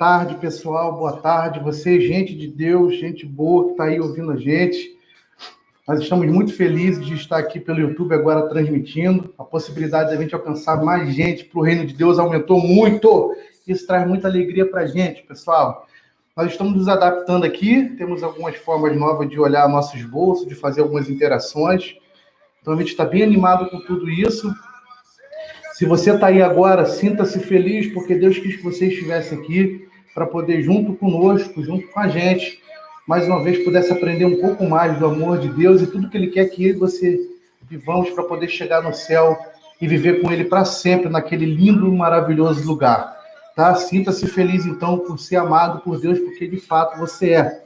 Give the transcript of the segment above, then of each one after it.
tarde, pessoal. Boa tarde. Você, gente de Deus, gente boa que está aí ouvindo a gente. Nós estamos muito felizes de estar aqui pelo YouTube agora transmitindo. A possibilidade de a gente alcançar mais gente para o reino de Deus aumentou muito. Isso traz muita alegria para a gente, pessoal. Nós estamos nos adaptando aqui, temos algumas formas novas de olhar nossos bolsos, de fazer algumas interações. Então a gente está bem animado com tudo isso. Se você está aí agora, sinta-se feliz, porque Deus quis que você estivesse aqui para poder, junto conosco, junto com a gente, mais uma vez pudesse aprender um pouco mais do amor de Deus e tudo que Ele quer que você vivamos para poder chegar no céu e viver com Ele para sempre, naquele lindo e maravilhoso lugar. Tá? Sinta-se feliz, então, por ser amado por Deus, porque de fato você é.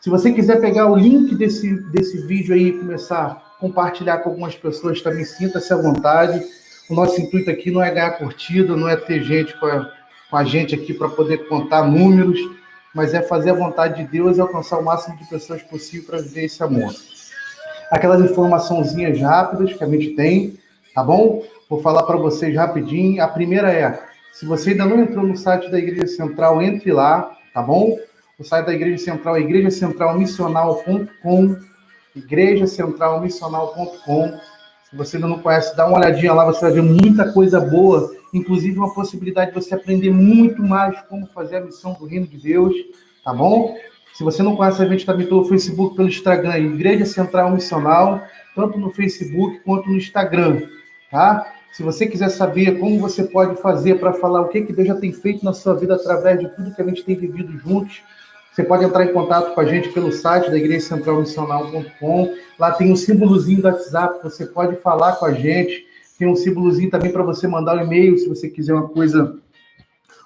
Se você quiser pegar o link desse, desse vídeo aí e começar a compartilhar com algumas pessoas, também sinta-se à vontade. O nosso intuito aqui não é ganhar curtida, não é ter gente com a, com a gente aqui para poder contar números, mas é fazer a vontade de Deus e alcançar o máximo de pessoas possível para viver esse amor. Aquelas informaçãozinhas rápidas que a gente tem, tá bom? Vou falar para vocês rapidinho. A primeira é: se você ainda não entrou no site da Igreja Central, entre lá, tá bom? O site da Igreja Central é igrejacentralmissional.com, igrejacentralmissional.com se você ainda não conhece, dá uma olhadinha lá, você vai ver muita coisa boa, inclusive uma possibilidade de você aprender muito mais como fazer a missão do Reino de Deus, tá bom? Se você não conhece a gente também pelo Facebook, pelo Instagram, Igreja Central Missional, tanto no Facebook quanto no Instagram, tá? Se você quiser saber como você pode fazer para falar o que, que Deus já tem feito na sua vida através de tudo que a gente tem vivido juntos, você pode entrar em contato com a gente pelo site da Igreja Central Missional.com. Lá tem um símbolozinho do WhatsApp, você pode falar com a gente. Tem um símbolozinho também para você mandar o um e-mail, se você quiser uma coisa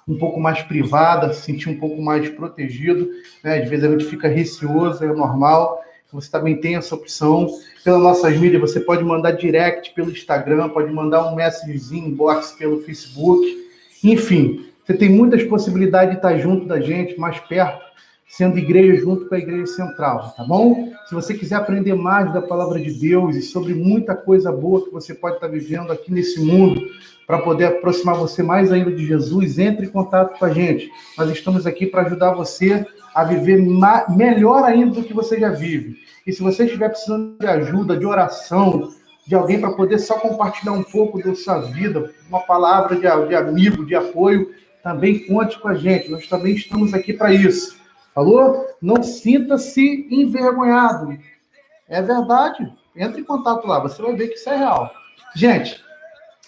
um pouco mais privada, se sentir um pouco mais protegido. Né? Às vezes a gente fica receoso, é normal. Você também tem essa opção. Pelas nossas mídias, você pode mandar direct pelo Instagram, pode mandar um messagezinho, inbox pelo Facebook. Enfim, você tem muitas possibilidades de estar junto da gente, mais perto sendo igreja junto com a igreja central, tá bom? Se você quiser aprender mais da palavra de Deus e sobre muita coisa boa que você pode estar vivendo aqui nesse mundo, para poder aproximar você mais ainda de Jesus, entre em contato com a gente. Nós estamos aqui para ajudar você a viver melhor ainda do que você já vive. E se você estiver precisando de ajuda, de oração, de alguém para poder só compartilhar um pouco da sua vida, uma palavra de, de amigo, de apoio, também conte com a gente. Nós também estamos aqui para isso. Falou? Não sinta-se envergonhado. É verdade. Entre em contato lá, você vai ver que isso é real. Gente,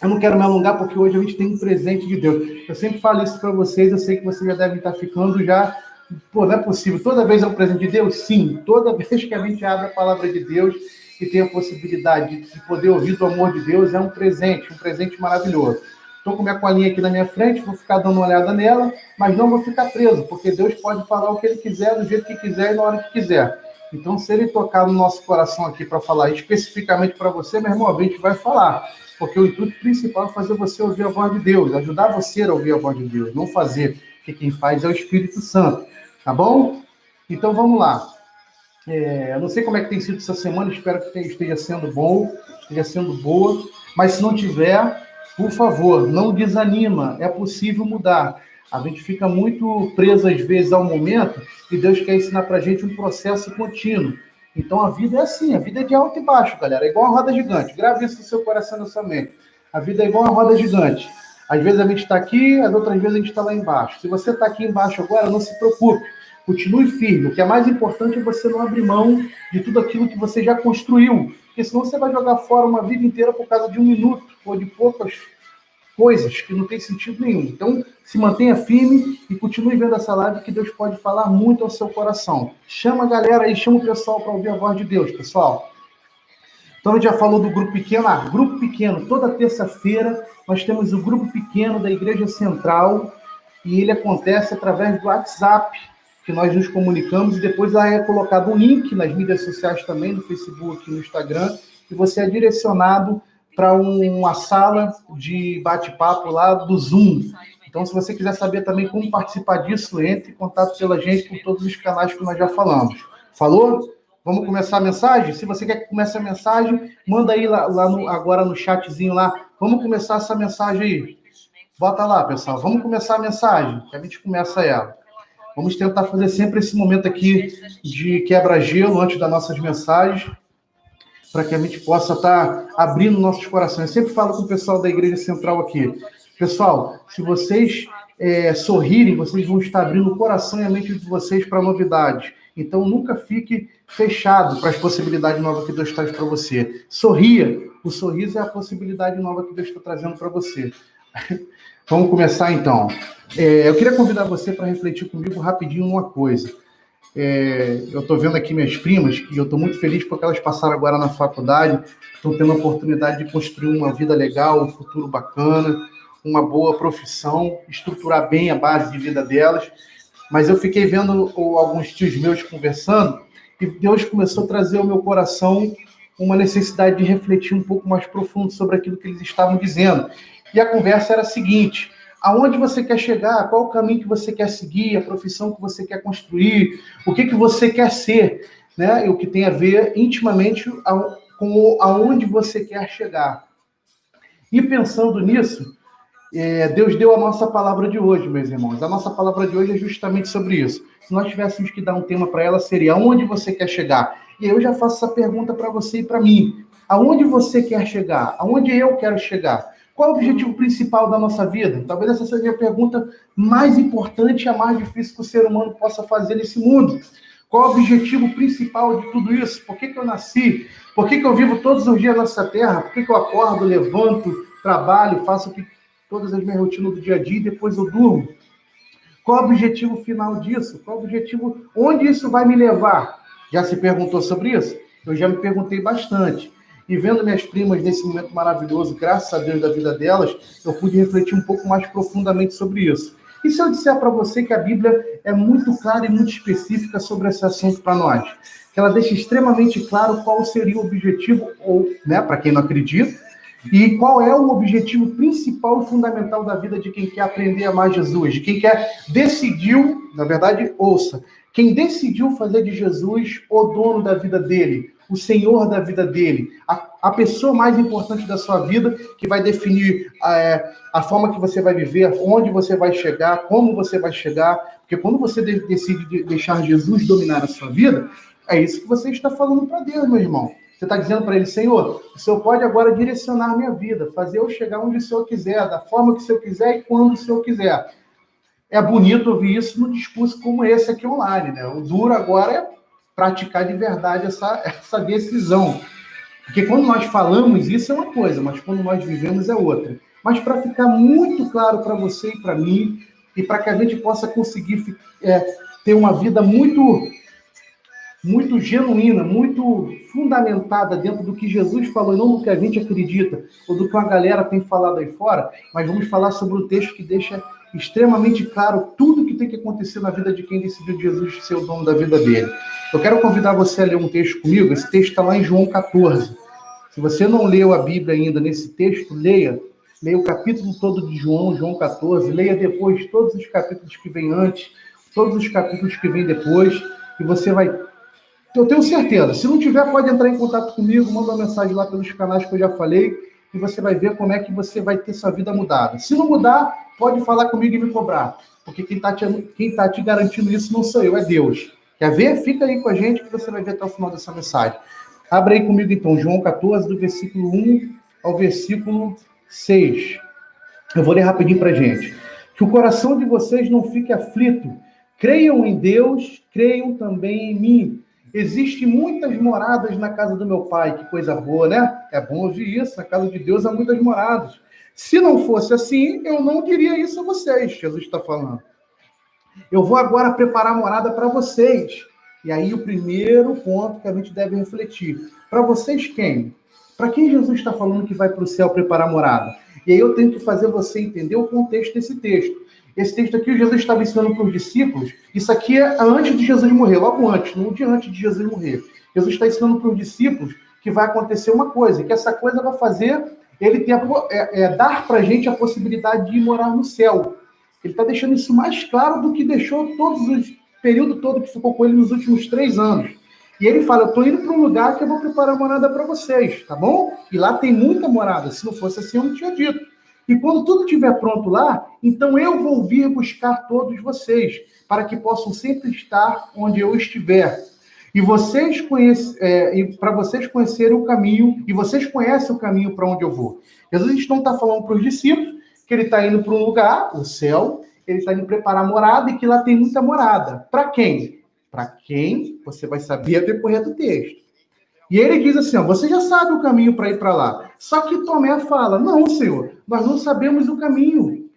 eu não quero me alongar porque hoje a gente tem um presente de Deus. Eu sempre falo isso para vocês, eu sei que vocês já devem estar ficando já. Pô, não é possível. Toda vez é um presente de Deus? Sim. Toda vez que a gente abre a palavra de Deus e tem a possibilidade de poder ouvir do amor de Deus, é um presente, um presente maravilhoso. Estou com minha colinha aqui na minha frente, vou ficar dando uma olhada nela, mas não vou ficar preso, porque Deus pode falar o que Ele quiser, do jeito que quiser e na hora que quiser. Então, se Ele tocar no nosso coração aqui para falar especificamente para você, meu irmão, a gente vai falar. Porque o intuito principal é fazer você ouvir a voz de Deus, ajudar você a ouvir a voz de Deus, não fazer, porque quem faz é o Espírito Santo. Tá bom? Então, vamos lá. É, eu não sei como é que tem sido essa semana, espero que esteja sendo bom, esteja sendo boa, mas se não tiver, por favor, não desanima, é possível mudar. A gente fica muito preso, às vezes, ao momento, e Deus quer ensinar para a gente um processo contínuo. Então, a vida é assim, a vida é de alto e baixo, galera. É igual uma roda gigante. Grave isso no seu coração e na sua mente. A vida é igual uma roda gigante. Às vezes a gente está aqui, às outras vezes a gente está lá embaixo. Se você está aqui embaixo agora, não se preocupe. Continue firme. O que é mais importante é você não abrir mão de tudo aquilo que você já construiu porque senão você vai jogar fora uma vida inteira por causa de um minuto ou de poucas coisas que não tem sentido nenhum. Então, se mantenha firme e continue vendo essa live que Deus pode falar muito ao seu coração. Chama a galera aí, chama o pessoal para ouvir a voz de Deus, pessoal. Então, a gente já falou do grupo pequeno. Ah, grupo pequeno, toda terça-feira nós temos o grupo pequeno da Igreja Central e ele acontece através do WhatsApp que nós nos comunicamos e depois lá é colocado um link nas mídias sociais também, no Facebook no Instagram, e você é direcionado para uma sala de bate-papo lá do Zoom. Então, se você quiser saber também como participar disso, entre em contato pela gente por todos os canais que nós já falamos. Falou? Vamos começar a mensagem? Se você quer que comece a mensagem, manda aí lá, lá no, agora no chatzinho lá. Vamos começar essa mensagem aí. Bota lá, pessoal. Vamos começar a mensagem, que a gente começa ela. Vamos tentar fazer sempre esse momento aqui de quebra-gelo antes das nossas mensagens, para que a gente possa estar tá abrindo nossos corações. Eu sempre falo com o pessoal da Igreja Central aqui. Pessoal, se vocês é, sorrirem, vocês vão estar abrindo o coração e a mente de vocês para novidades. Então, nunca fique fechado para as possibilidades novas que Deus traz para você. Sorria. O sorriso é a possibilidade nova que Deus está trazendo para você. Vamos começar então. É, eu queria convidar você para refletir comigo rapidinho uma coisa. É, eu estou vendo aqui minhas primas e eu estou muito feliz porque elas passaram agora na faculdade, estão tendo a oportunidade de construir uma vida legal, um futuro bacana, uma boa profissão, estruturar bem a base de vida delas. Mas eu fiquei vendo alguns tios meus conversando e Deus começou a trazer ao meu coração uma necessidade de refletir um pouco mais profundo sobre aquilo que eles estavam dizendo. E a conversa era a seguinte: aonde você quer chegar, qual o caminho que você quer seguir, a profissão que você quer construir, o que, que você quer ser, né? E o que tem a ver intimamente com aonde você quer chegar. E pensando nisso, é, Deus deu a nossa palavra de hoje, meus irmãos. A nossa palavra de hoje é justamente sobre isso. Se nós tivéssemos que dar um tema para ela, seria aonde você quer chegar? E eu já faço essa pergunta para você e para mim. Aonde você quer chegar? Aonde eu quero chegar? Qual é o objetivo principal da nossa vida? Talvez essa seja a pergunta mais importante e a mais difícil que o ser humano possa fazer nesse mundo. Qual é o objetivo principal de tudo isso? Por que, que eu nasci? Por que, que eu vivo todos os dias nessa terra? Por que, que eu acordo, levanto, trabalho, faço todas as minhas rotinas do dia a dia e depois eu durmo. Qual o objetivo final disso? Qual o objetivo? Onde isso vai me levar? Já se perguntou sobre isso? Eu já me perguntei bastante. E vendo minhas primas nesse momento maravilhoso, graças a Deus da vida delas, eu pude refletir um pouco mais profundamente sobre isso. E se eu disser para você que a Bíblia é muito clara e muito específica sobre esse assunto para nós? Que ela deixa extremamente claro qual seria o objetivo, ou, né, para quem não acredita, e qual é o objetivo principal e fundamental da vida de quem quer aprender a amar Jesus, de quem quer decidiu, na verdade, ouça, quem decidiu fazer de Jesus o dono da vida dele, o Senhor da vida dele, a, a pessoa mais importante da sua vida, que vai definir é, a forma que você vai viver, onde você vai chegar, como você vai chegar, porque quando você de, decide deixar Jesus dominar a sua vida, é isso que você está falando para Deus, meu irmão. Você está dizendo para ele, Senhor, o Senhor pode agora direcionar minha vida, fazer eu chegar onde o Senhor quiser, da forma que o Senhor quiser e quando o Senhor quiser. É bonito ouvir isso num discurso como esse aqui online, né? O duro agora é praticar de verdade essa, essa decisão. Porque quando nós falamos isso é uma coisa, mas quando nós vivemos é outra. Mas para ficar muito claro para você e para mim, e para que a gente possa conseguir é, ter uma vida muito muito genuína, muito fundamentada dentro do que Jesus falou, e não do que a gente acredita, ou do que a galera tem falado aí fora, mas vamos falar sobre um texto que deixa extremamente claro tudo que tem que acontecer na vida de quem decidiu Jesus ser o dono da vida dele. Eu quero convidar você a ler um texto comigo, esse texto está lá em João 14. Se você não leu a Bíblia ainda nesse texto, leia. Leia o capítulo todo de João, João 14. Leia depois todos os capítulos que vêm antes, todos os capítulos que vêm depois, e você vai eu tenho certeza. Se não tiver, pode entrar em contato comigo, manda uma mensagem lá pelos canais que eu já falei e você vai ver como é que você vai ter sua vida mudada. Se não mudar, pode falar comigo e me cobrar. Porque quem está te, tá te garantindo isso não sou eu, é Deus. Quer ver? Fica aí com a gente que você vai ver até o final dessa mensagem. Abre aí comigo então, João 14, do versículo 1 ao versículo 6. Eu vou ler rapidinho para gente. Que o coração de vocês não fique aflito. Creiam em Deus, creiam também em mim. Existem muitas moradas na casa do meu pai, que coisa boa, né? É bom ouvir isso. Na casa de Deus há muitas moradas. Se não fosse assim, eu não diria isso a vocês, Jesus está falando. Eu vou agora preparar morada para vocês. E aí, o primeiro ponto que a gente deve refletir: para vocês quem? Para quem Jesus está falando que vai para o céu preparar morada? E aí eu tenho que fazer você entender o contexto desse texto. Esse texto aqui, Jesus estava ensinando para os discípulos. Isso aqui é antes de Jesus morrer, logo antes, no dia antes de Jesus morrer. Jesus está ensinando para os discípulos que vai acontecer uma coisa, que essa coisa vai fazer ele ter, é, é, dar para a gente a possibilidade de morar no céu. Ele está deixando isso mais claro do que deixou todos os período todo que ficou com ele nos últimos três anos. E ele fala: Eu estou indo para um lugar que eu vou preparar morada para vocês, tá bom? E lá tem muita morada. Se não fosse assim, eu não tinha dito. E quando tudo estiver pronto lá, então eu vou vir buscar todos vocês, para que possam sempre estar onde eu estiver. E vocês conhecem, é, para vocês conhecerem o caminho, e vocês conhecem o caminho para onde eu vou. Jesus não está falando para os discípulos que ele está indo para um lugar, o céu, ele está indo preparar morada e que lá tem muita morada. Para quem? Para quem você vai saber a decorrer do texto. E ele diz assim: ó, você já sabe o caminho para ir para lá. Só que Tomé fala: não, Senhor, nós não sabemos o caminho.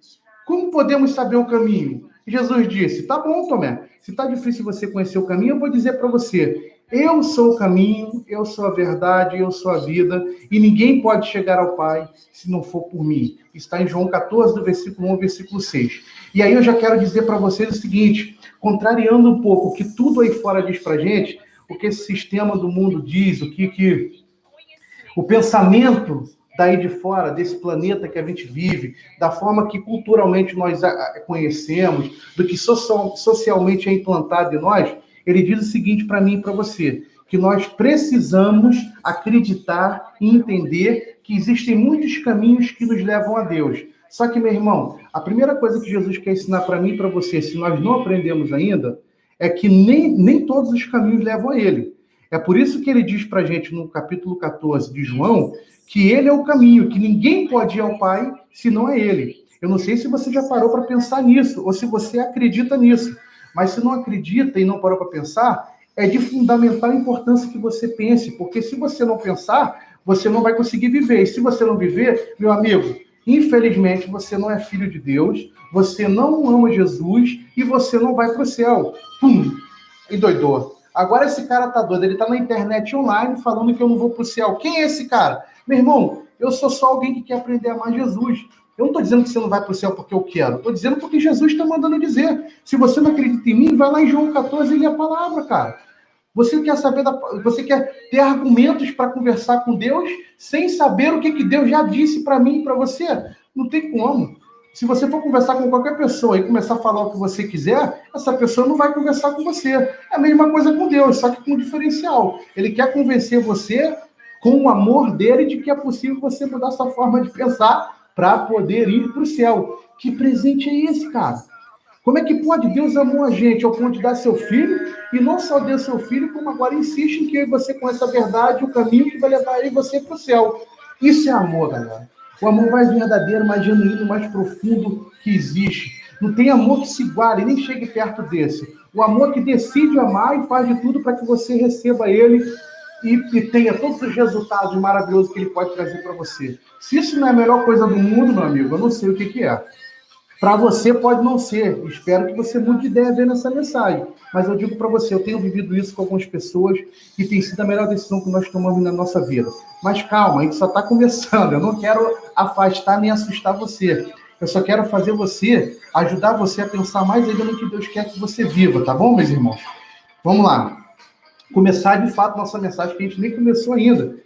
Como podemos saber o caminho? Jesus disse: tá bom, Tomé. Se está difícil você conhecer o caminho, eu vou dizer para você: eu sou o caminho, eu sou a verdade, eu sou a vida, e ninguém pode chegar ao Pai se não for por mim. Está em João 14, do versículo 1 ao versículo 6. E aí eu já quero dizer para vocês o seguinte, contrariando um pouco o que tudo aí fora diz para gente, o que esse sistema do mundo diz, o que, que o pensamento daí de fora, desse planeta que a gente vive, da forma que culturalmente nós conhecemos, do que socialmente é implantado em nós, ele diz o seguinte para mim e para você: que nós precisamos acreditar e entender que existem muitos caminhos que nos levam a Deus. Só que, meu irmão, a primeira coisa que Jesus quer ensinar para mim e para você, se nós não aprendemos ainda, é que nem, nem todos os caminhos levam a Ele. É por isso que ele diz para a gente no capítulo 14 de João que Ele é o caminho, que ninguém pode ir ao Pai se não é Ele. Eu não sei se você já parou para pensar nisso, ou se você acredita nisso. Mas se não acredita e não parou para pensar, é de fundamental importância que você pense, porque se você não pensar, você não vai conseguir viver. E se você não viver, meu amigo, infelizmente você não é filho de Deus, você não ama Jesus e você não vai para o céu. Pum! E doidou. Agora esse cara tá doido, ele tá na internet online falando que eu não vou para o céu. Quem é esse cara? Meu irmão, eu sou só alguém que quer aprender a amar Jesus. Eu não estou dizendo que você não vai para o céu porque eu quero. Estou dizendo porque Jesus está mandando dizer. Se você não acredita em mim, vai lá em João 14 e lê a palavra, cara. Você quer saber da, você quer ter argumentos para conversar com Deus sem saber o que, que Deus já disse para mim e para você? Não tem como. Se você for conversar com qualquer pessoa e começar a falar o que você quiser, essa pessoa não vai conversar com você. É a mesma coisa com Deus, só que com um diferencial. Ele quer convencer você com o amor dele de que é possível você mudar sua forma de pensar para poder ir para o céu. Que presente é esse, cara? Como é que pode? Deus amou a gente ao ponto de dar seu filho, e não só deu seu filho, como agora insiste em que você conheça a verdade, o caminho que vai levar aí você para o céu. Isso é amor, galera. O amor mais verdadeiro, mais genuíno, mais profundo que existe. Não tem amor que se iguale, nem chegue perto desse. O amor que decide amar e faz de tudo para que você receba ele e, e, tenha todos os resultados maravilhosos que ele pode trazer para você. Se isso não é a melhor coisa do mundo, meu amigo, eu não sei o que, que é. Para você pode não ser. Espero que você mude de ideia vendo essa mensagem. Mas eu digo para você, eu tenho vivido isso com algumas pessoas e tem sido a melhor decisão que nós tomamos na nossa vida. Mas calma, a gente só está começando. Eu não quero afastar nem assustar você. Eu só quero fazer você, ajudar você a pensar mais ainda no que Deus quer que você viva, tá bom, meus irmãos? Vamos lá. Começar de fato nossa mensagem, que a gente nem começou ainda.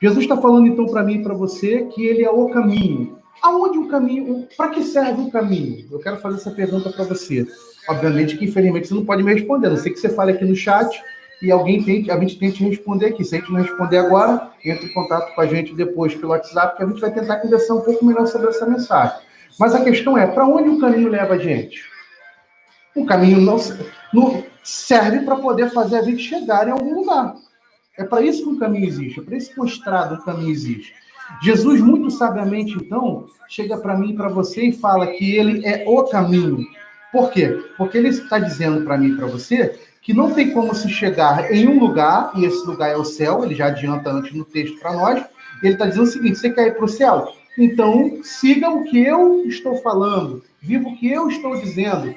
Jesus está falando então para mim e para você que ele é o caminho. Aonde o caminho? Para que serve o caminho? Eu quero fazer essa pergunta para você. Obviamente que, infelizmente, você não pode me responder. A não sei que você fale aqui no chat e alguém tente, a gente tente responder aqui. Se a gente não responder agora, entre em contato com a gente depois pelo WhatsApp, que a gente vai tentar conversar um pouco melhor sobre essa mensagem. Mas a questão é, para onde o caminho leva a gente? O caminho não, não serve para poder fazer a gente chegar em algum lugar. É para isso que o caminho existe, é para isso que o estrado, o caminho existe. Jesus, muito sabiamente, então, chega para mim e para você e fala que ele é o caminho. Por quê? Porque ele está dizendo para mim e para você que não tem como se chegar em um lugar, e esse lugar é o céu, ele já adianta antes no texto para nós. Ele está dizendo o seguinte: você quer ir para o céu? Então, siga o que eu estou falando, viva o que eu estou dizendo,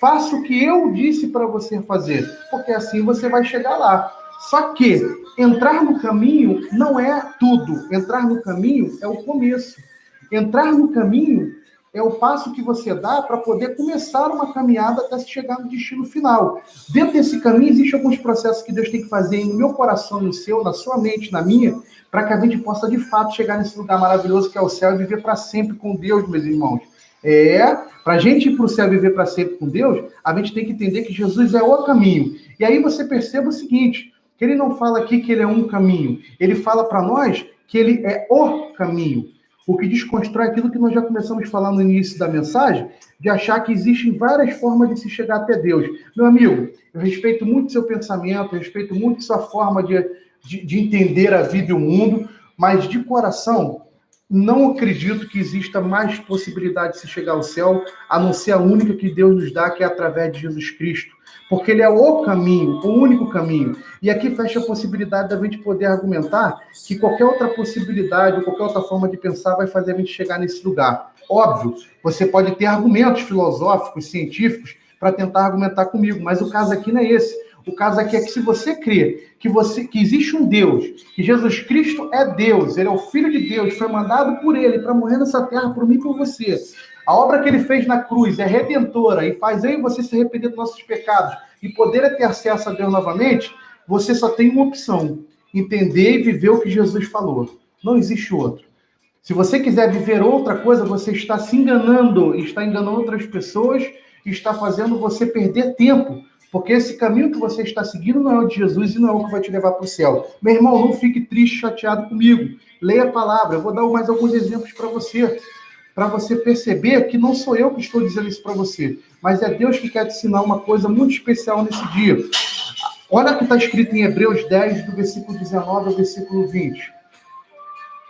faça o que eu disse para você fazer, porque assim você vai chegar lá. Só que entrar no caminho não é tudo. Entrar no caminho é o começo. Entrar no caminho é o passo que você dá para poder começar uma caminhada até chegar no destino final. Dentro desse caminho, existem alguns processos que Deus tem que fazer no meu coração, no seu, na sua mente, na minha, para que a gente possa de fato chegar nesse lugar maravilhoso que é o céu e viver para sempre com Deus, meus irmãos. É, para a gente ir para o céu e viver para sempre com Deus, a gente tem que entender que Jesus é o caminho. E aí você perceba o seguinte: que ele não fala aqui que ele é um caminho, ele fala para nós que ele é o caminho. o que desconstrói aquilo que nós já começamos a falar no início da mensagem, de achar que existem várias formas de se chegar até Deus. Meu amigo, eu respeito muito seu pensamento, eu respeito muito sua forma de, de, de entender a vida e o mundo, mas de coração, não acredito que exista mais possibilidade de se chegar ao céu, a não ser a única que Deus nos dá, que é através de Jesus Cristo. Porque ele é o caminho, o único caminho. E aqui fecha a possibilidade da gente poder argumentar que qualquer outra possibilidade, ou qualquer outra forma de pensar vai fazer a gente chegar nesse lugar. Óbvio, você pode ter argumentos filosóficos, científicos, para tentar argumentar comigo, mas o caso aqui não é esse. O caso aqui é que se você crê que você que existe um Deus, que Jesus Cristo é Deus, ele é o filho de Deus, foi mandado por ele para morrer nessa terra por mim e por você. A obra que ele fez na cruz é redentora e faz eu e você se arrepender dos nossos pecados e poder ter acesso a Deus novamente, você só tem uma opção: entender e viver o que Jesus falou. Não existe outro. Se você quiser viver outra coisa, você está se enganando, está enganando outras pessoas, está fazendo você perder tempo porque esse caminho que você está seguindo não é o de Jesus e não é o que vai te levar para o céu. Meu irmão, não fique triste, chateado comigo. Leia a palavra. Eu vou dar mais alguns exemplos para você. Para você perceber que não sou eu que estou dizendo isso para você, mas é Deus que quer te ensinar uma coisa muito especial nesse dia. Olha o que está escrito em Hebreus 10, do versículo 19 ao versículo 20.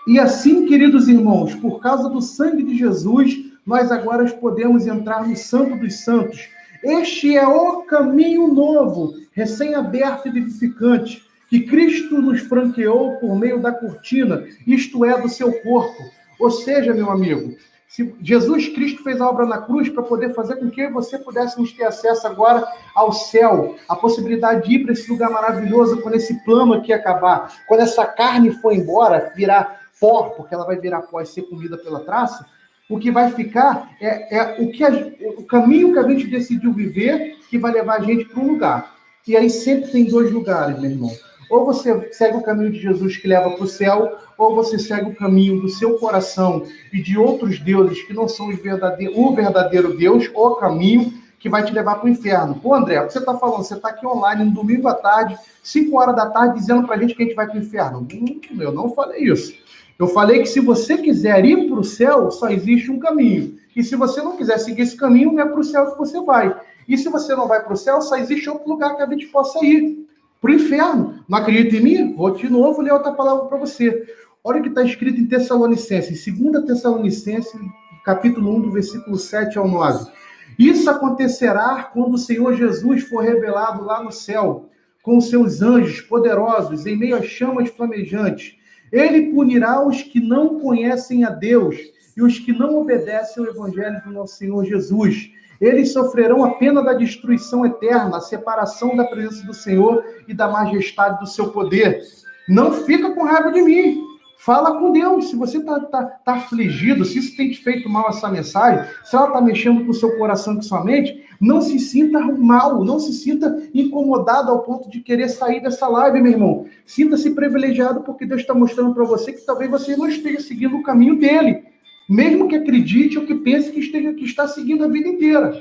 E assim, queridos irmãos, por causa do sangue de Jesus, nós agora podemos entrar no Santo dos Santos este é o caminho novo, recém-aberto e vivificante, que Cristo nos franqueou por meio da cortina, isto é, do seu corpo. Ou seja, meu amigo, se Jesus Cristo fez a obra na cruz para poder fazer com que você pudéssemos ter acesso agora ao céu, a possibilidade de ir para esse lugar maravilhoso quando esse plano aqui acabar, quando essa carne for embora, virar pó, porque ela vai virar pó e ser comida pela traça, o que vai ficar é, é o, que a, o caminho que a gente decidiu viver que vai levar a gente para um lugar. E aí sempre tem dois lugares, meu irmão. Ou você segue o caminho de Jesus que leva para o céu, ou você segue o caminho do seu coração e de outros deuses que não são verdadeiro, o verdadeiro Deus, o caminho que vai te levar para o inferno. Pô, André, o que você está falando? Você está aqui online no domingo à tarde, 5 horas da tarde, dizendo para a gente que a gente vai para o inferno. Hum, eu não falei isso. Eu falei que se você quiser ir para o céu, só existe um caminho. E se você não quiser seguir esse caminho, não é para o céu que você vai. E se você não vai para o céu, só existe outro lugar que a gente possa ir. Para o inferno. Não acredita em mim? Vou de novo ler outra palavra para você. Olha o que está escrito em Tessalonicenses, 2 Tessalonicenses, capítulo 1, do versículo 7 ao 9. Isso acontecerá quando o Senhor Jesus for revelado lá no céu, com seus anjos poderosos, em meio às chamas flamejantes ele punirá os que não conhecem a Deus e os que não obedecem ao evangelho do nosso Senhor Jesus. Eles sofrerão a pena da destruição eterna, a separação da presença do Senhor e da majestade do seu poder. Não fica com raiva de mim. Fala com Deus. Se você está tá, tá afligido, se isso tem te feito mal essa mensagem, se ela está mexendo com o seu coração e com sua mente, não se sinta mal, não se sinta incomodado ao ponto de querer sair dessa live, meu irmão. Sinta-se privilegiado porque Deus está mostrando para você que talvez você não esteja seguindo o caminho dele. Mesmo que acredite ou que pense que, esteja, que está seguindo a vida inteira.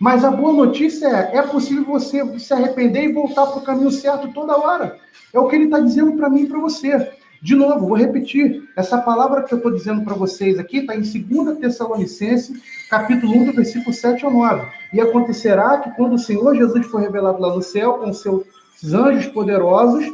Mas a boa notícia é: é possível você se arrepender e voltar para o caminho certo toda hora. É o que ele está dizendo para mim e para você. De novo, vou repetir. Essa palavra que eu estou dizendo para vocês aqui está em 2 Tessalonicenses, capítulo 1, do versículo 7 ao 9. E acontecerá que quando o Senhor Jesus for revelado lá no céu com seus anjos poderosos,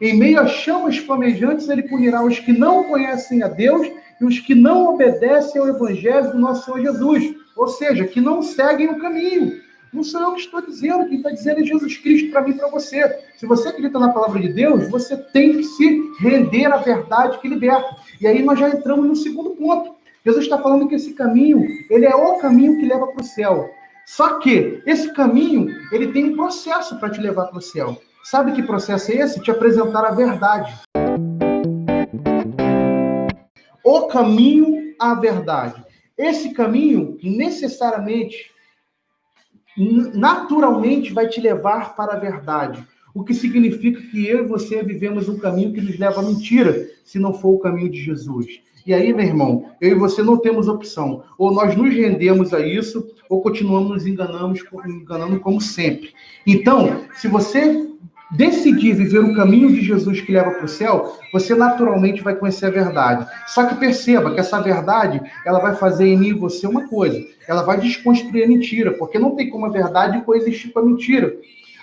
em meio a chamas flamejantes, ele punirá os que não conhecem a Deus e os que não obedecem ao evangelho do nosso Senhor Jesus. Ou seja, que não seguem o caminho. Não sou eu que estou dizendo, quem está dizendo é Jesus Cristo para mim e para você. Se você acredita na palavra de Deus, você tem que se render à verdade que liberta. E aí nós já entramos no segundo ponto. Jesus está falando que esse caminho, ele é o caminho que leva para o céu. Só que esse caminho, ele tem um processo para te levar para o céu. Sabe que processo é esse? Te apresentar a verdade. O caminho à verdade. Esse caminho necessariamente naturalmente vai te levar para a verdade. O que significa que eu e você vivemos um caminho que nos leva à mentira, se não for o caminho de Jesus. E aí, meu irmão, eu e você não temos opção. Ou nós nos rendemos a isso, ou continuamos nos enganando, como sempre. Então, se você decidir viver o caminho de Jesus que leva para o céu, você naturalmente vai conhecer a verdade. Só que perceba que essa verdade, ela vai fazer em mim e você uma coisa. Ela vai desconstruir a mentira, porque não tem como a verdade coexistir com a mentira.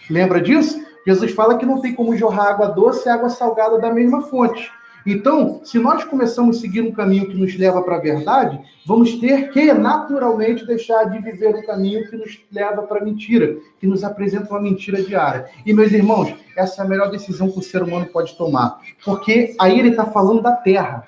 Lembra disso? Jesus fala que não tem como jorrar água doce e água salgada da mesma fonte. Então, se nós começamos a seguir um caminho que nos leva para a verdade, vamos ter que naturalmente deixar de viver um caminho que nos leva para a mentira, que nos apresenta uma mentira diária. E, meus irmãos, essa é a melhor decisão que o ser humano pode tomar, porque aí ele está falando da terra.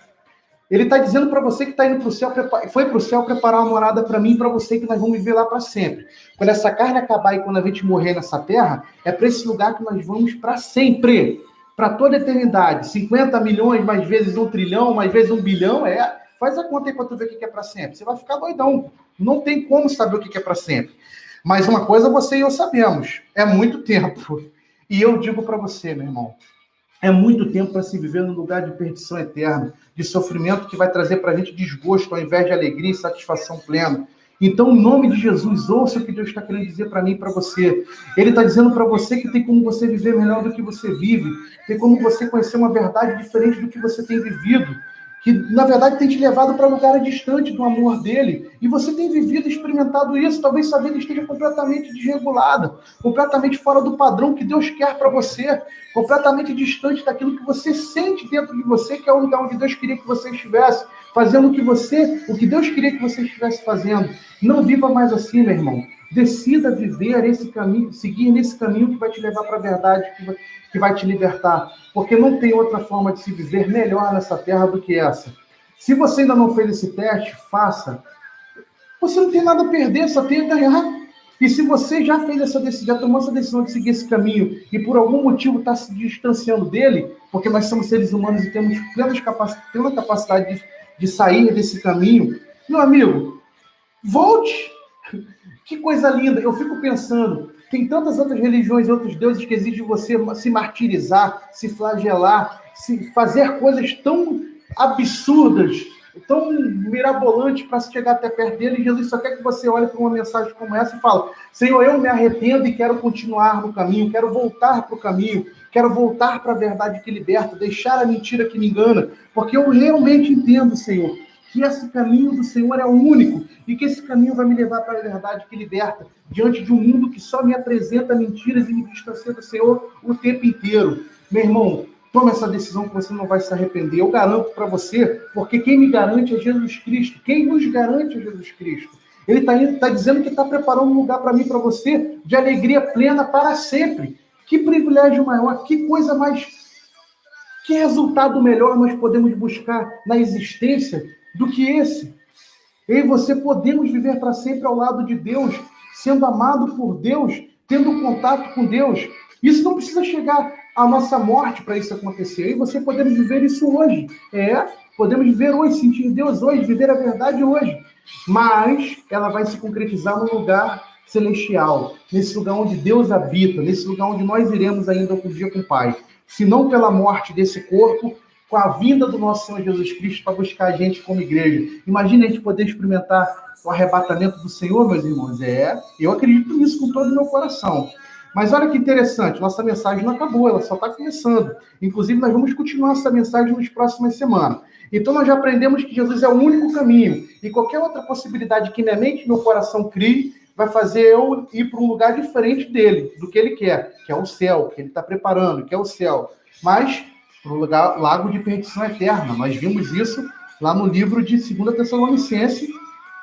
Ele está dizendo para você que está indo para o céu, foi para o céu preparar uma morada para mim e para você, que nós vamos viver lá para sempre. Quando essa carne acabar e quando a gente morrer nessa terra, é para esse lugar que nós vamos para sempre para toda eternidade, 50 milhões, mais vezes um trilhão, mais vezes um bilhão, é. Faz a conta aí para tu ver o que é para sempre. Você vai ficar doidão. Não tem como saber o que é para sempre. Mas uma coisa você e eu sabemos: é muito tempo. E eu digo para você, meu irmão, é muito tempo para se viver num lugar de perdição eterna, de sofrimento que vai trazer para a gente desgosto ao invés de alegria e satisfação plena. Então, em nome de Jesus, ouça o que Deus está querendo dizer para mim e para você. Ele está dizendo para você que tem como você viver melhor do que você vive, tem como você conhecer uma verdade diferente do que você tem vivido que na verdade tem te levado para lugares distantes do amor dele, e você tem vivido, experimentado isso, talvez sua vida esteja completamente desregulada, completamente fora do padrão que Deus quer para você, completamente distante daquilo que você sente dentro de você, que é o lugar onde Deus queria que você estivesse, fazendo o que você, o que Deus queria que você estivesse fazendo. Não viva mais assim, meu irmão. Decida viver esse caminho, seguir nesse caminho que vai te levar para a verdade, que vai, te libertar. Porque não tem outra forma de se viver melhor nessa terra do que essa. Se você ainda não fez esse teste, faça. Você não tem nada a perder, só tem a ganhar. E se você já fez essa decisão, já tomou essa decisão de seguir esse caminho e por algum motivo está se distanciando dele, porque nós somos seres humanos e temos plena capacidade, plena capacidade de, de sair desse caminho, meu amigo, volte, que coisa linda! Eu fico pensando, tem tantas outras religiões e outros deuses que exigem você se martirizar, se flagelar, se fazer coisas tão absurdas, tão mirabolantes para chegar até perto dele. E Jesus só quer que você olhe para uma mensagem como essa e fale: Senhor, eu me arrependo e quero continuar no caminho, quero voltar para o caminho, quero voltar para a verdade que liberta, deixar a mentira que me engana, porque eu realmente entendo, Senhor, que esse caminho do Senhor é o único e que esse caminho vai me levar para a verdade que liberta, diante de um mundo que só me apresenta mentiras e me distancia do Senhor o tempo inteiro. Meu irmão, tome essa decisão que você não vai se arrepender. Eu garanto para você, porque quem me garante é Jesus Cristo. Quem nos garante é Jesus Cristo. Ele está tá dizendo que está preparando um lugar para mim, para você, de alegria plena para sempre. Que privilégio maior, que coisa mais. Que resultado melhor nós podemos buscar na existência do que esse. Eu e você podemos viver para sempre ao lado de Deus, sendo amado por Deus, tendo contato com Deus. Isso não precisa chegar à nossa morte para isso acontecer. Eu e você podemos viver isso hoje. É, podemos viver hoje, sentir Deus hoje, viver a verdade hoje. Mas ela vai se concretizar no lugar celestial, nesse lugar onde Deus habita, nesse lugar onde nós iremos ainda um dia com o Pai. Se não pela morte desse corpo, com a vinda do nosso Senhor Jesus Cristo para buscar a gente como igreja. Imagina a gente poder experimentar o arrebatamento do Senhor, meus irmãos. É, eu acredito nisso com todo o meu coração. Mas olha que interessante, nossa mensagem não acabou, ela só está começando. Inclusive, nós vamos continuar essa mensagem nas próximas semanas. Então, nós já aprendemos que Jesus é o único caminho. E qualquer outra possibilidade que minha mente e meu coração crie, vai fazer eu ir para um lugar diferente dele, do que ele quer, que é o céu, que ele está preparando, que é o céu. Mas para o lago de perdição eterna. Nós vimos isso lá no livro de 2 Tessalonicense,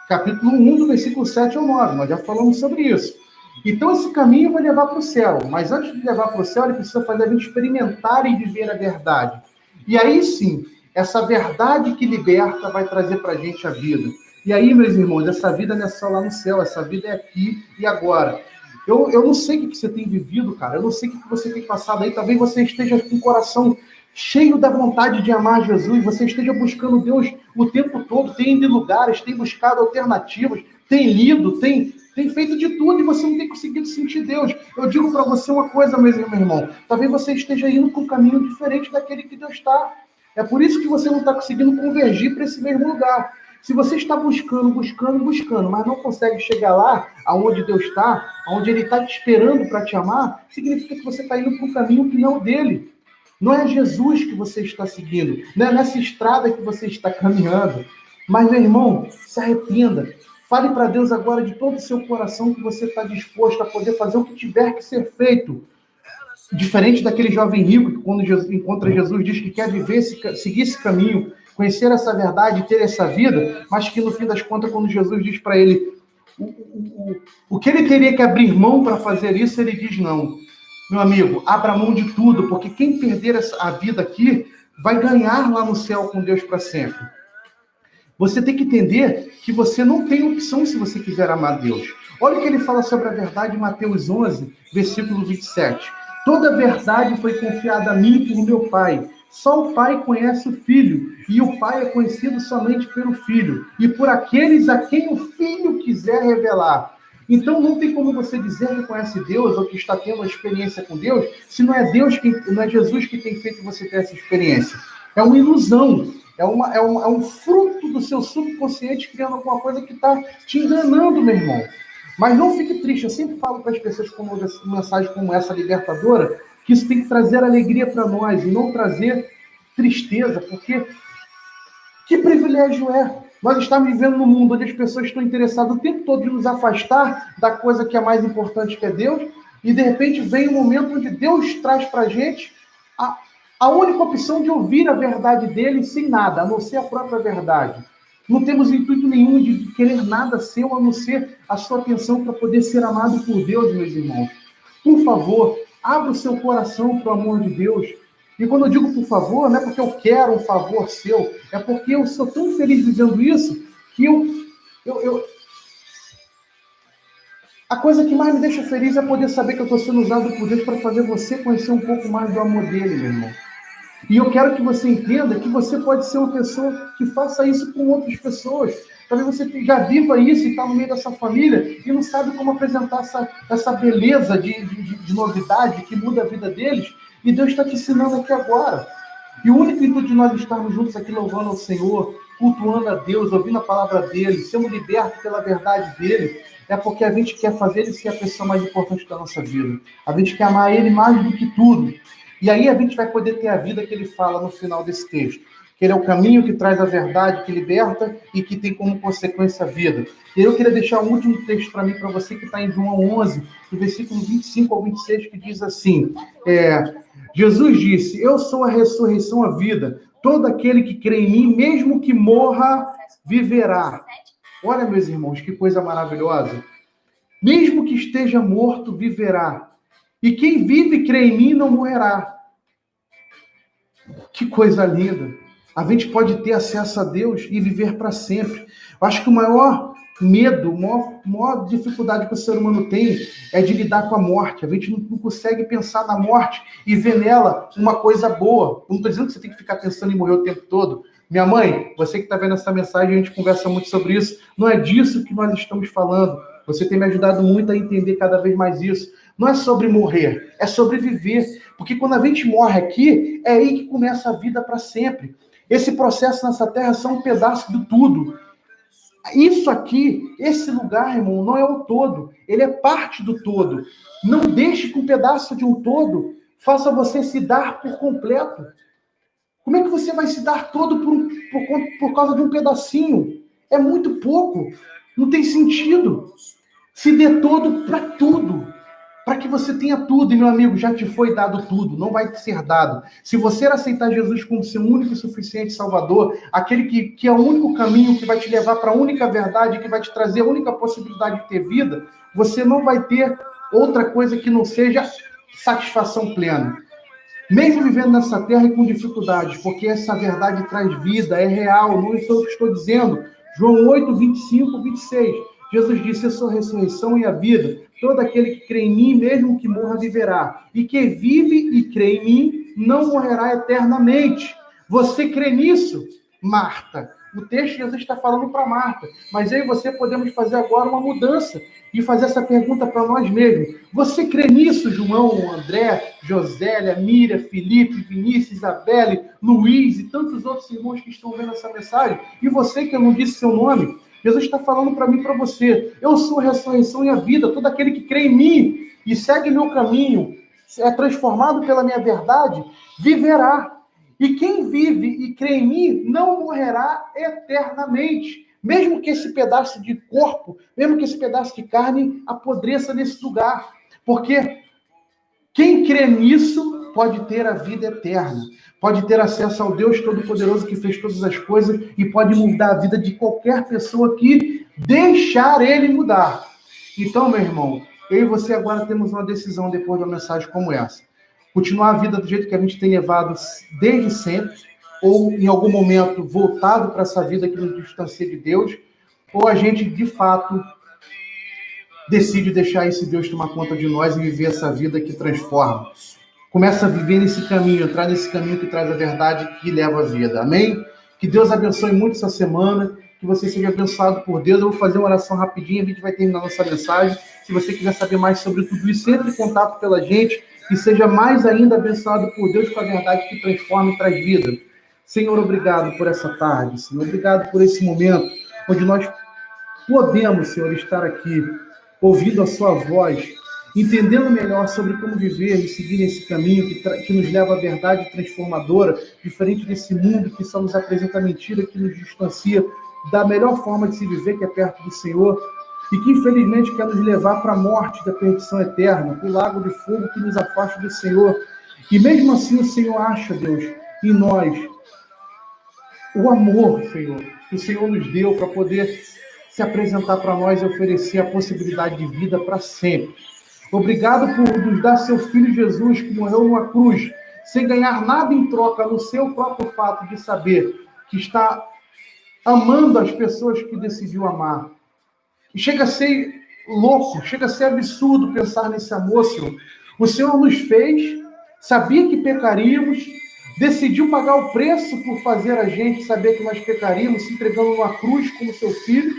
capítulo 1, do versículo 7 ao 9. Nós já falamos sobre isso. Então, esse caminho vai levar para o céu. Mas antes de levar para o céu, ele precisa fazer a gente experimentar e viver a verdade. E aí sim, essa verdade que liberta vai trazer para a gente a vida. E aí, meus irmãos, essa vida não é só lá no céu, essa vida é aqui e agora. Eu, eu não sei o que você tem vivido, cara. Eu não sei o que você tem passado aí. Talvez você esteja com o coração cheio da vontade de amar Jesus, você esteja buscando Deus o tempo todo, tem ido em lugares, tem buscado alternativas, tem lido, tem, tem feito de tudo e você não tem conseguido sentir Deus. Eu digo para você uma coisa, meu irmão, talvez você esteja indo com um caminho diferente daquele que Deus está. É por isso que você não está conseguindo convergir para esse mesmo lugar. Se você está buscando, buscando, buscando, mas não consegue chegar lá, aonde Deus está, aonde Ele está te esperando para te amar, significa que você está indo para um caminho que não é dele. Não é Jesus que você está seguindo, não é nessa estrada que você está caminhando. Mas, meu irmão, se arrependa. Fale para Deus agora de todo o seu coração que você está disposto a poder fazer o que tiver que ser feito. Diferente daquele jovem rico que, quando Jesus, encontra Jesus, diz que quer viver, seguir esse caminho, conhecer essa verdade, ter essa vida, mas que no fim das contas, quando Jesus diz para ele o, o, o, o que ele teria que abrir mão para fazer isso, ele diz não. Meu amigo, abra mão de tudo, porque quem perder a vida aqui vai ganhar lá no céu com Deus para sempre. Você tem que entender que você não tem opção se você quiser amar Deus. Olha o que ele fala sobre a verdade em Mateus 11, versículo 27. Toda verdade foi confiada a mim por meu Pai. Só o Pai conhece o Filho, e o Pai é conhecido somente pelo Filho, e por aqueles a quem o Filho quiser revelar. Então não tem como você dizer que conhece Deus ou que está tendo uma experiência com Deus, se não é Deus que não é Jesus que tem feito você ter essa experiência. É uma ilusão, é, uma, é, um, é um fruto do seu subconsciente criando alguma coisa que está te enganando, meu irmão. Mas não fique triste. Eu sempre falo para as pessoas com uma mensagem como essa libertadora que isso tem que trazer alegria para nós e não trazer tristeza, porque que privilégio é nós estamos vivendo num mundo onde as pessoas estão interessadas o tempo todo em nos afastar da coisa que é mais importante que é Deus, e de repente vem um momento onde Deus traz para a gente a, única opção de ouvir a verdade dele sem nada, a não ser a própria verdade. Não temos intuito nenhum de querer nada seu, a não ser a sua atenção para poder ser amado por Deus, meus irmãos. Por favor, abra o seu coração para o amor de Deus. E quando eu digo por favor, não é porque eu quero um favor seu, é porque eu sou tão feliz dizendo isso que eu, eu, eu... A coisa que mais me deixa feliz é poder saber que eu estou sendo usado por Deus para fazer você conhecer um pouco mais do amor dele, meu irmão. E eu quero que você entenda que você pode ser uma pessoa que faça isso com outras pessoas. Talvez você já viva isso e está no meio dessa família e não sabe como apresentar essa, essa beleza de, de, de novidade que muda a vida deles. E Deus está te ensinando aqui agora. E o único intuito de nós estarmos juntos aqui louvando ao Senhor, cultuando a Deus, ouvindo a palavra dele, sendo libertos pela verdade dele, é porque a gente quer fazer ele ser a pessoa mais importante da nossa vida. A gente quer amar ele mais do que tudo. E aí a gente vai poder ter a vida que ele fala no final desse texto. Que ele é o caminho que traz a verdade, que liberta e que tem como consequência a vida. E eu queria deixar um último texto para mim, para você, que está em João 11, do versículo 25 ao 26, que diz assim: é, Jesus disse: Eu sou a ressurreição, a vida. Todo aquele que crê em mim, mesmo que morra, viverá. Olha, meus irmãos, que coisa maravilhosa. Mesmo que esteja morto, viverá. E quem vive e crê em mim não morrerá. Que coisa linda. A gente pode ter acesso a Deus e viver para sempre. Eu acho que o maior medo, a maior, maior, dificuldade que o ser humano tem é de lidar com a morte. A gente não, consegue pensar na morte e ver nela uma coisa boa. não estou dizendo que você tem que ficar pensando em morrer o tempo todo. Minha mãe, você que está vendo essa mensagem, a gente conversa muito sobre isso. Não é disso que nós estamos falando. Você tem me ajudado muito a entender cada vez mais isso. Não é sobre morrer, é sobre viver. Porque quando a gente morre aqui, é aí que começa a vida para sempre. Esse processo nessa terra só um pedaço do tudo. Isso aqui, esse lugar, irmão, não é o todo. Ele é parte do todo. Não deixe que um pedaço de um todo faça você se dar por completo. Como é que você vai se dar todo por, por, por causa de um pedacinho? É muito pouco. Não tem sentido. Se dê todo para tudo para que você tenha tudo, e meu amigo, já te foi dado tudo, não vai ser dado. Se você aceitar Jesus como seu único e suficiente Salvador, aquele que, que é o único caminho que vai te levar para a única verdade, que vai te trazer a única possibilidade de ter vida, você não vai ter outra coisa que não seja satisfação plena. Mesmo vivendo nessa terra e com dificuldades, porque essa verdade traz vida, é real, não sou o que estou dizendo. João 8, 25, 26. Jesus disse: Eu sou a ressurreição e a vida. Todo aquele que crê em mim, mesmo que morra, viverá. E que vive e crê em mim, não morrerá eternamente. Você crê nisso, Marta? O texto Jesus está falando para Marta. Mas eu e você podemos fazer agora uma mudança e fazer essa pergunta para nós mesmos. Você crê nisso, João, André, Josélia, Mira, Felipe, Vinícius, Isabelle, Luiz e tantos outros irmãos que estão vendo essa mensagem? E você que eu não disse seu nome, Jesus está falando para mim para você. Eu sou a ressurreição e a vida. Todo aquele que crê em mim e segue meu caminho, é transformado pela minha verdade, viverá. E quem vive e crê em mim não morrerá eternamente. Mesmo que esse pedaço de corpo, mesmo que esse pedaço de carne apodreça nesse lugar. Porque quem crê nisso pode ter a vida eterna, pode ter acesso ao Deus Todo-Poderoso que fez todas as coisas e pode mudar a vida de qualquer pessoa que deixar ele mudar. Então, meu irmão, eu e você agora temos uma decisão depois de uma mensagem como essa. Continuar a vida do jeito que a gente tem levado desde sempre, ou em algum momento voltado para essa vida que nos distancia de Deus, ou a gente de fato decide deixar esse Deus tomar conta de nós e viver essa vida que transforma. Começa a viver nesse caminho, entrar nesse caminho que traz a verdade que leva a vida. Amém? Que Deus abençoe muito essa semana, que você seja abençoado por Deus. Eu vou fazer uma oração rapidinho, a gente vai terminar nossa mensagem. Se você quiser saber mais sobre tudo isso, entre em contato pela gente e seja mais ainda abençoado por Deus com a verdade que transforma e traz vida. Senhor, obrigado por essa tarde, Senhor. Obrigado por esse momento onde nós podemos, Senhor, estar aqui ouvindo a Sua voz, entendendo melhor sobre como viver e seguir nesse caminho que, que nos leva à verdade transformadora, diferente desse mundo que só nos apresenta mentira, que nos distancia da melhor forma de se viver, que é perto do Senhor, e que infelizmente quer nos levar para a morte da perdição eterna, para o lago de fogo que nos afasta do Senhor. E mesmo assim o Senhor acha, Deus, em nós o amor, Senhor, que o Senhor nos deu para poder se apresentar para nós e oferecer a possibilidade de vida para sempre. Obrigado por nos dar seu filho Jesus, que morreu numa cruz, sem ganhar nada em troca, no seu próprio fato de saber que está amando as pessoas que decidiu amar. E chega a ser louco, chega a ser absurdo pensar nesse amor, Senhor. O Senhor nos fez, sabia que pecaríamos, decidiu pagar o preço por fazer a gente saber que nós pecaríamos, se entregando numa cruz como seu filho.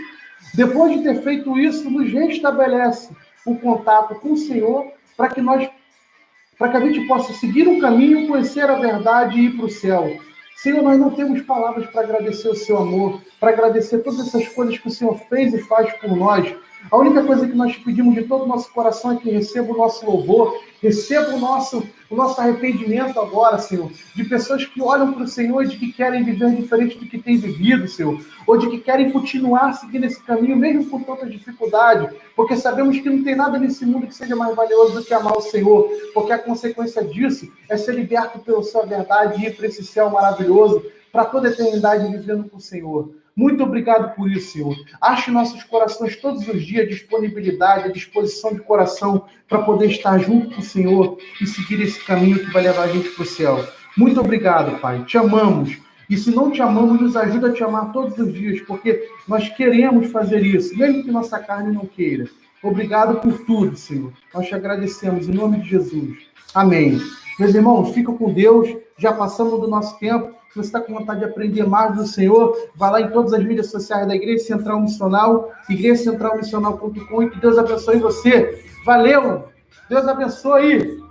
Depois de ter feito isso, nos restabelece o contato com o Senhor para que nós para que a gente possa seguir um caminho, conhecer a verdade e ir para o céu. Senhor, nós não temos palavras para agradecer o seu amor, para agradecer todas essas coisas que o Senhor fez e faz por nós. A única coisa que nós pedimos de todo o nosso coração é que receba o nosso louvor, receba o nosso, o nosso arrependimento agora, Senhor, de pessoas que olham para o Senhor e de que querem viver diferente do que têm vivido, Senhor, ou de que querem continuar seguindo esse caminho, mesmo com tanta dificuldade, porque sabemos que não tem nada nesse mundo que seja mais valioso do que amar o Senhor, porque a consequência disso é ser liberto pela sua verdade e ir para esse céu maravilhoso, para toda a eternidade vivendo com o Senhor. Muito obrigado por isso, Senhor. Ache nossos corações todos os dias disponibilidade, disposição de coração para poder estar junto com o Senhor e seguir esse caminho que vai levar a gente para o céu. Muito obrigado, Pai. Te amamos. E se não te amamos, nos ajuda a te amar todos os dias, porque nós queremos fazer isso, mesmo que nossa carne não queira. Obrigado por tudo, Senhor. Nós te agradecemos em nome de Jesus. Amém. Meus irmãos, fica com Deus. Já passamos do nosso tempo. Se você está com vontade de aprender mais do Senhor, vá lá em todas as mídias sociais da Igreja Central Missional, igrejacentralmissional.com e que Deus abençoe você. Valeu! Deus abençoe!